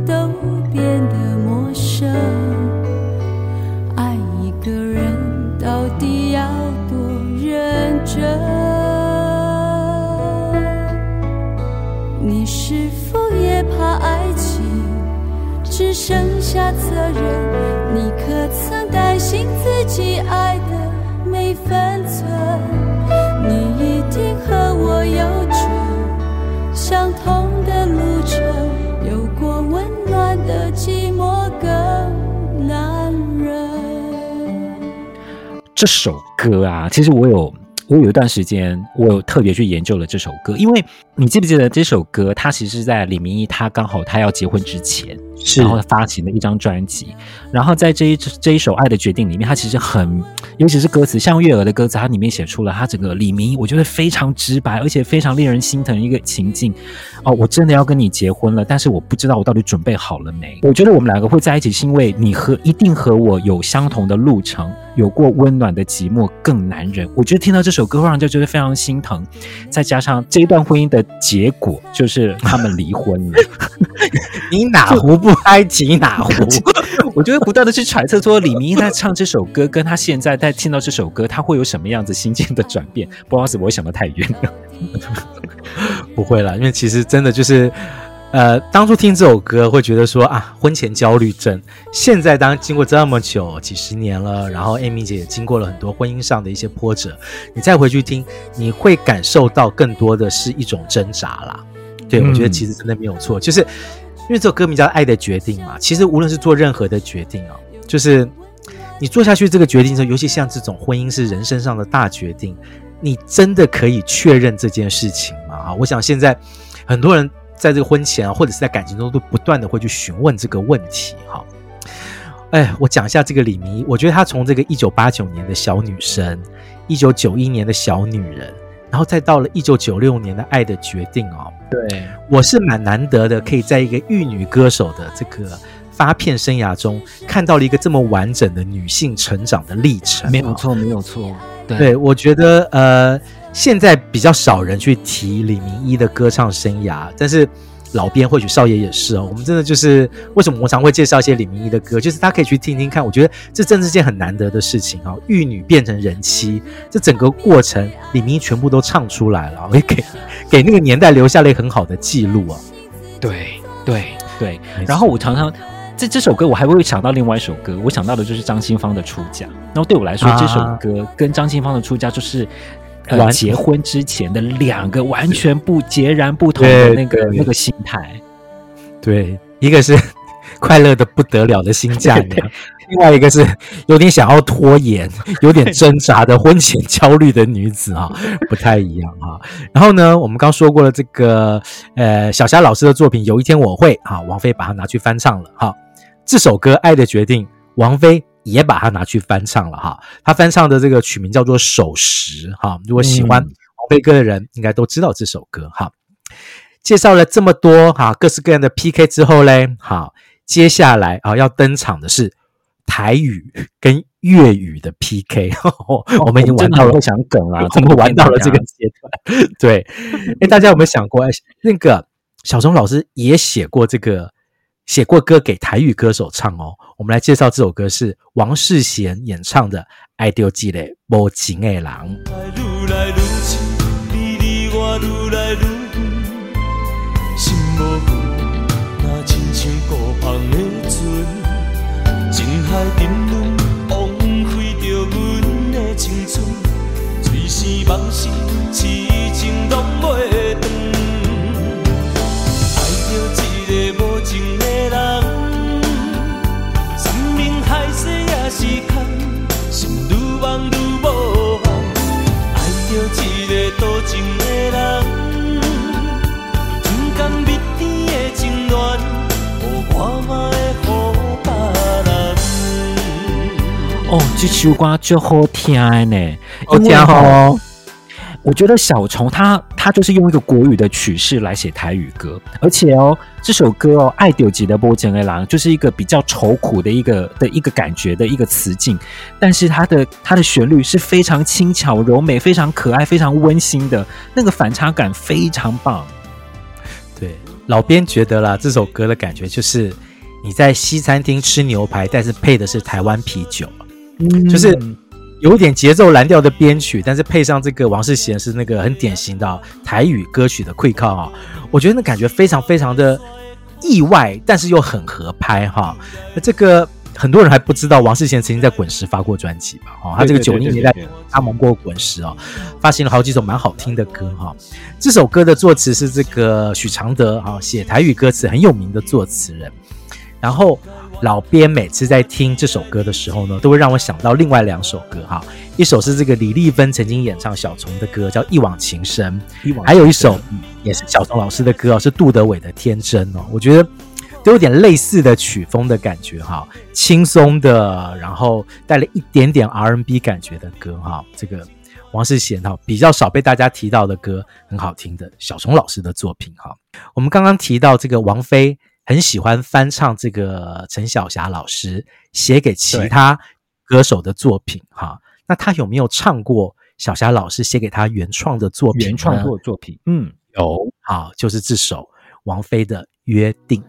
都变得陌生。爱一个人到底要多认真？你是否也怕爱只剩下责任？你可曾担心自己爱？分寸，你一定和我有着相同的路程，有过温暖的寂寞更难忍。这首歌啊，其实我有。我有一段时间，我有特别去研究了这首歌，因为你记不记得这首歌？它其实在李明一他刚好他要结婚之前，然后发行了一张专辑，然后在这一这一首《爱的决定》里面，他其实很，尤其是歌词，像月儿的歌词，它里面写出了他整个李明，我觉得非常直白，而且非常令人心疼一个情境。哦，我真的要跟你结婚了，但是我不知道我到底准备好了没。我觉得我们两个会在一起，是因为你和一定和我有相同的路程。有过温暖的寂寞更难忍，我觉得听到这首歌会让人就觉得非常心疼。再加上这一段婚姻的结果就是他们离婚了，你哪壶不 开提哪壶。我就会不断的去揣测说，李明一在唱这首歌，跟他现在在听到这首歌，他会有什么样子心境的转变？不好意思，我会想的太远了。不会啦，因为其实真的就是。呃，当初听这首歌会觉得说啊，婚前焦虑症。现在当经过这么久几十年了，然后 Amy 姐也经过了很多婚姻上的一些波折，你再回去听，你会感受到更多的是一种挣扎啦。对，我觉得其实真的没有错，就是因为这首歌名叫《爱的决定》嘛。其实无论是做任何的决定哦，就是你做下去这个决定的时候，尤其像这种婚姻是人生上的大决定，你真的可以确认这件事情吗？啊，我想现在很多人。在这个婚前啊，或者是在感情中，都不断的会去询问这个问题。哈，哎，我讲一下这个李明，我觉得她从这个一九八九年的小女生，一九九一年的小女人，然后再到了一九九六年的《爱的决定》哦。对，我是蛮难得的，可以在一个玉女歌手的这个发片生涯中，看到了一个这么完整的女性成长的历程。没有错，没有错。对，对，我觉得呃。现在比较少人去提李明一的歌唱生涯，但是老编或许少爷也是哦。我们真的就是为什么我常会介绍一些李明一的歌，就是他可以去听听看。我觉得这真是件很难得的事情啊！玉女变成人妻，这整个过程李明一全部都唱出来了，也 给给那个年代留下了一个很好的记录啊。对对对，然后我常常。这这首歌我还会想到另外一首歌，我想到的就是张清芳的《出嫁》。然后对我来说，啊、这首歌跟张清芳的《出嫁》就是呃结婚之前的两个完全不截然不同的那个那个心态。对，一个是。快乐的不得了的新嫁娘，另外一个是有点想要拖延、有点挣扎的婚前焦虑的女子啊，不太一样啊。然后呢，我们刚说过了这个呃小霞老师的作品，有一天我会啊，王菲把它拿去翻唱了哈。这首歌《爱的决定》，王菲也把它拿去翻唱了哈。他翻唱的这个曲名叫做《守时》哈。如果喜欢王菲歌的人，应该都知道这首歌哈。介绍了这么多哈各式各样的 PK 之后嘞，好。接下来啊，要登场的是台语跟粤语的 PK，哦、我们已经玩到了，会想梗啊，我们玩到了这个阶段。对，哎，大家有没有想过，那个小钟老师也写过这个，写过歌给台语歌手唱哦。我们来介绍这首歌是王世贤演唱的《爱到一个无情的人》。海沉沦，枉费着阮的青春，醉生梦死，痴情哦，这首歌就好听呢，好听哦。我觉得小虫他他就是用一个国语的曲式来写台语歌，而且哦，这首歌哦，爱到一个无情的人就是一个比较愁苦的一个的一个感觉的一个词境，但是它的它的旋律是非常轻巧柔美、非常可爱、非常温馨的，那个反差感非常棒。对，老编觉得啦，这首歌的感觉就是你在西餐厅吃牛排，但是配的是台湾啤酒。嗯，就是有点节奏蓝调的编曲，但是配上这个王世贤是那个很典型的台语歌曲的溃靠啊，我觉得那感觉非常非常的意外，但是又很合拍哈。那这个很多人还不知道，王世贤曾经在滚石发过专辑吧？哦，他这个九零年代加盟过滚石哦，发行了好几首蛮好听的歌哈。这首歌的作词是这个许常德啊，写台语歌词很有名的作词人，然后。老编每次在听这首歌的时候呢，都会让我想到另外两首歌哈，一首是这个李丽芬曾经演唱小虫的歌，叫《一往情深》，还有一首也是小虫老师的歌哦，是杜德伟的《天真》哦。我觉得都有点类似的曲风的感觉哈，轻松的，然后带了一点点 R&B 感觉的歌哈。这个王世贤哈比较少被大家提到的歌，很好听的小虫老师的作品哈。我们刚刚提到这个王菲。很喜欢翻唱这个陈小霞老师写给其他歌手的作品哈，那他有没有唱过小霞老师写给他原创的作品？原创作作品，嗯，有，好，就是这首王菲的《约定》。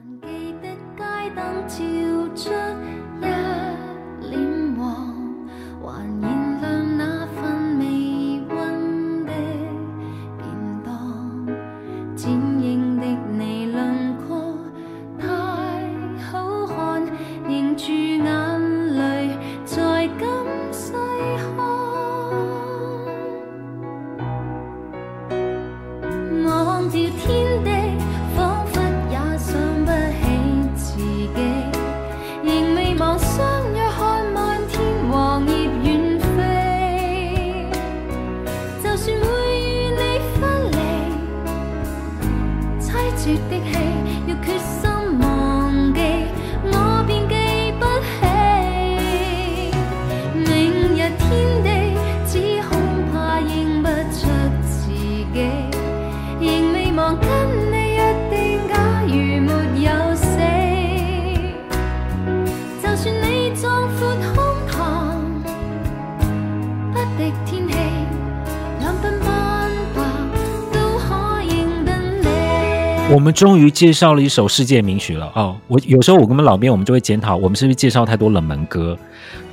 我们终于介绍了一首世界名曲了哦！我有时候我跟我们老编，我们就会检讨，我们是不是介绍太多冷门歌？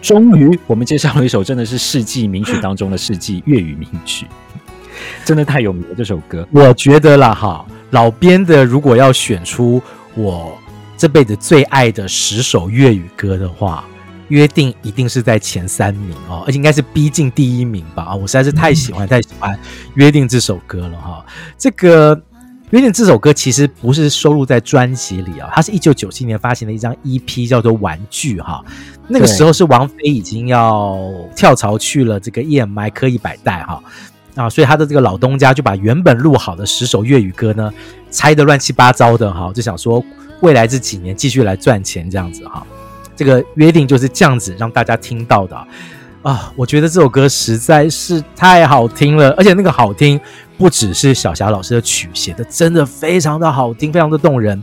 终于，我们介绍了一首真的是世纪名曲当中的世纪粤语名曲，真的太有名了这首歌。我觉得啦哈，老编的如果要选出我这辈子最爱的十首粤语歌的话，约定一定是在前三名哦，而且应该是逼近第一名吧啊！我实在是太喜欢、太喜欢约定这首歌了哈。这个约定这首歌其实不是收录在专辑里啊，它是一九九七年发行的一张 EP，叫做《玩具》哈。那个时候是王菲已经要跳槽去了这个 EMI 科艺百代哈啊，所以他的这个老东家就把原本录好的十首粤语歌呢拆得乱七八糟的哈，就想说未来这几年继续来赚钱这样子哈。这个约定就是这样子让大家听到的啊，我觉得这首歌实在是太好听了，而且那个好听不只是小霞老师的曲写的真的非常的好听，非常的动人。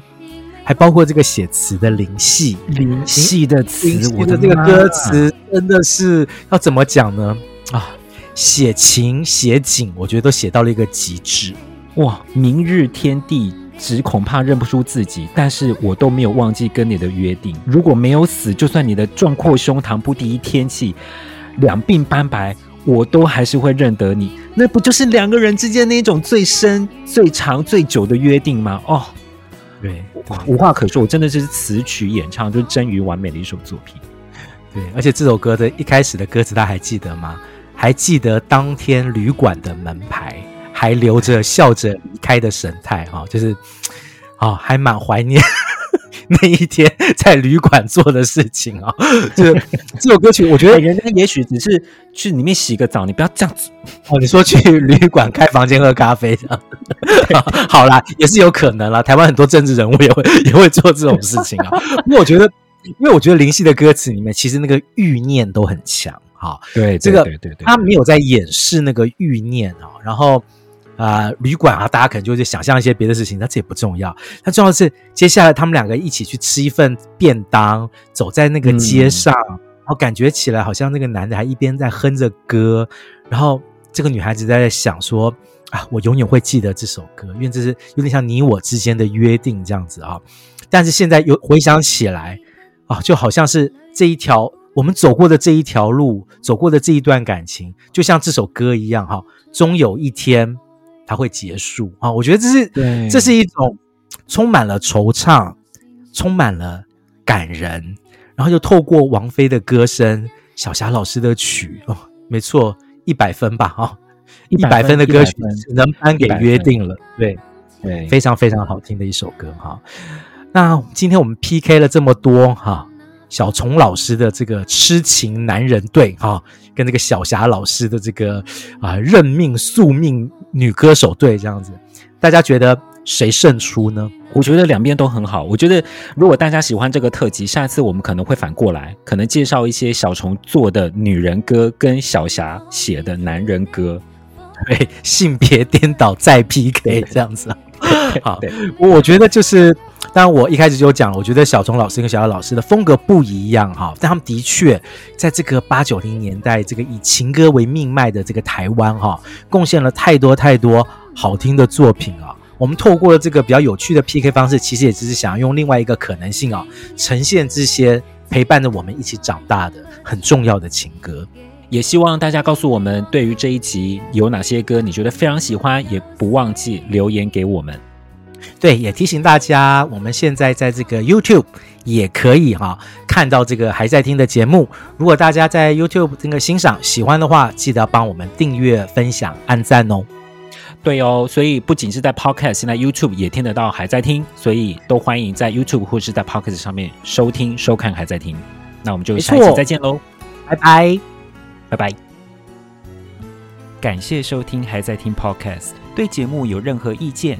还包括这个写词的林夕，林夕的词，我的这个歌词真的是要怎么讲呢？啊，写情写景，我觉得都写到了一个极致。哇，明日天地，只恐怕认不出自己，但是我都没有忘记跟你的约定。如果没有死，就算你的壮阔胸膛不敌天气，两鬓斑白，我都还是会认得你。那不就是两个人之间那种最深、最长、最久的约定吗？哦。对，无话可说，我真的是词曲演唱就是臻于完美的一首作品。对，而且这首歌的一开始的歌词，大家还记得吗？还记得当天旅馆的门牌，还留着笑着离开的神态，哈，就是，啊，还蛮怀念。那一天在旅馆做的事情啊，这这首歌曲，我觉得人家也许只是去里面洗个澡，你不要这样子哦。你说去旅馆开房间喝咖啡这样，好啦，也是有可能啦。台湾很多政治人物也会也会做这种事情啊。因为我觉得，因为我觉得林夕的歌词里面其实那个欲念都很强哈。对，这个对对对，他没有在掩饰那个欲念啊，然后。啊、呃，旅馆啊，大家可能就会想象一些别的事情，但这也不重要。它重要的是接下来他们两个一起去吃一份便当，走在那个街上，嗯、然后感觉起来好像那个男的还一边在哼着歌，然后这个女孩子在想说啊，我永远会记得这首歌，因为这是有点像你我之间的约定这样子啊。但是现在又回想起来啊，就好像是这一条我们走过的这一条路，走过的这一段感情，就像这首歌一样哈、啊，终有一天。它会结束啊！我觉得这是，对这是一种充满了惆怅、充满了感人，然后又透过王菲的歌声、小霞老师的曲哦，没错，一百分吧啊！一百分的歌曲只能颁给约定了，对对，非常非常好听的一首歌哈。那今天我们 PK 了这么多哈。小虫老师的这个痴情男人队哈，跟这个小霞老师的这个啊认命宿命女歌手队这样子，大家觉得谁胜出呢？我觉得两边都很好。我觉得如果大家喜欢这个特辑，下次我们可能会反过来，可能介绍一些小虫做的女人歌跟小霞写的男人歌，对，性别颠倒再 PK 这样子。好，我觉得就是。当然，我一开始就讲了，我觉得小虫老师跟小霞老师的风格不一样哈，但他们的确在这个八九零年代，这个以情歌为命脉的这个台湾哈，贡献了太多太多好听的作品啊。我们透过了这个比较有趣的 PK 方式，其实也只是想要用另外一个可能性啊，呈现这些陪伴着我们一起长大的很重要的情歌。也希望大家告诉我们，对于这一集有哪些歌你觉得非常喜欢，也不忘记留言给我们。对，也提醒大家，我们现在在这个 YouTube 也可以哈、啊、看到这个还在听的节目。如果大家在 YouTube 这个欣赏喜欢的话，记得帮我们订阅、分享、按赞哦。对哦，所以不仅是在 Podcast，现在 YouTube 也听得到还在听，所以都欢迎在 YouTube 或是在 Podcast 上面收听、收看还在听。那我们就下一期再见喽，拜拜，拜拜。感谢收听还在听 Podcast，对节目有任何意见，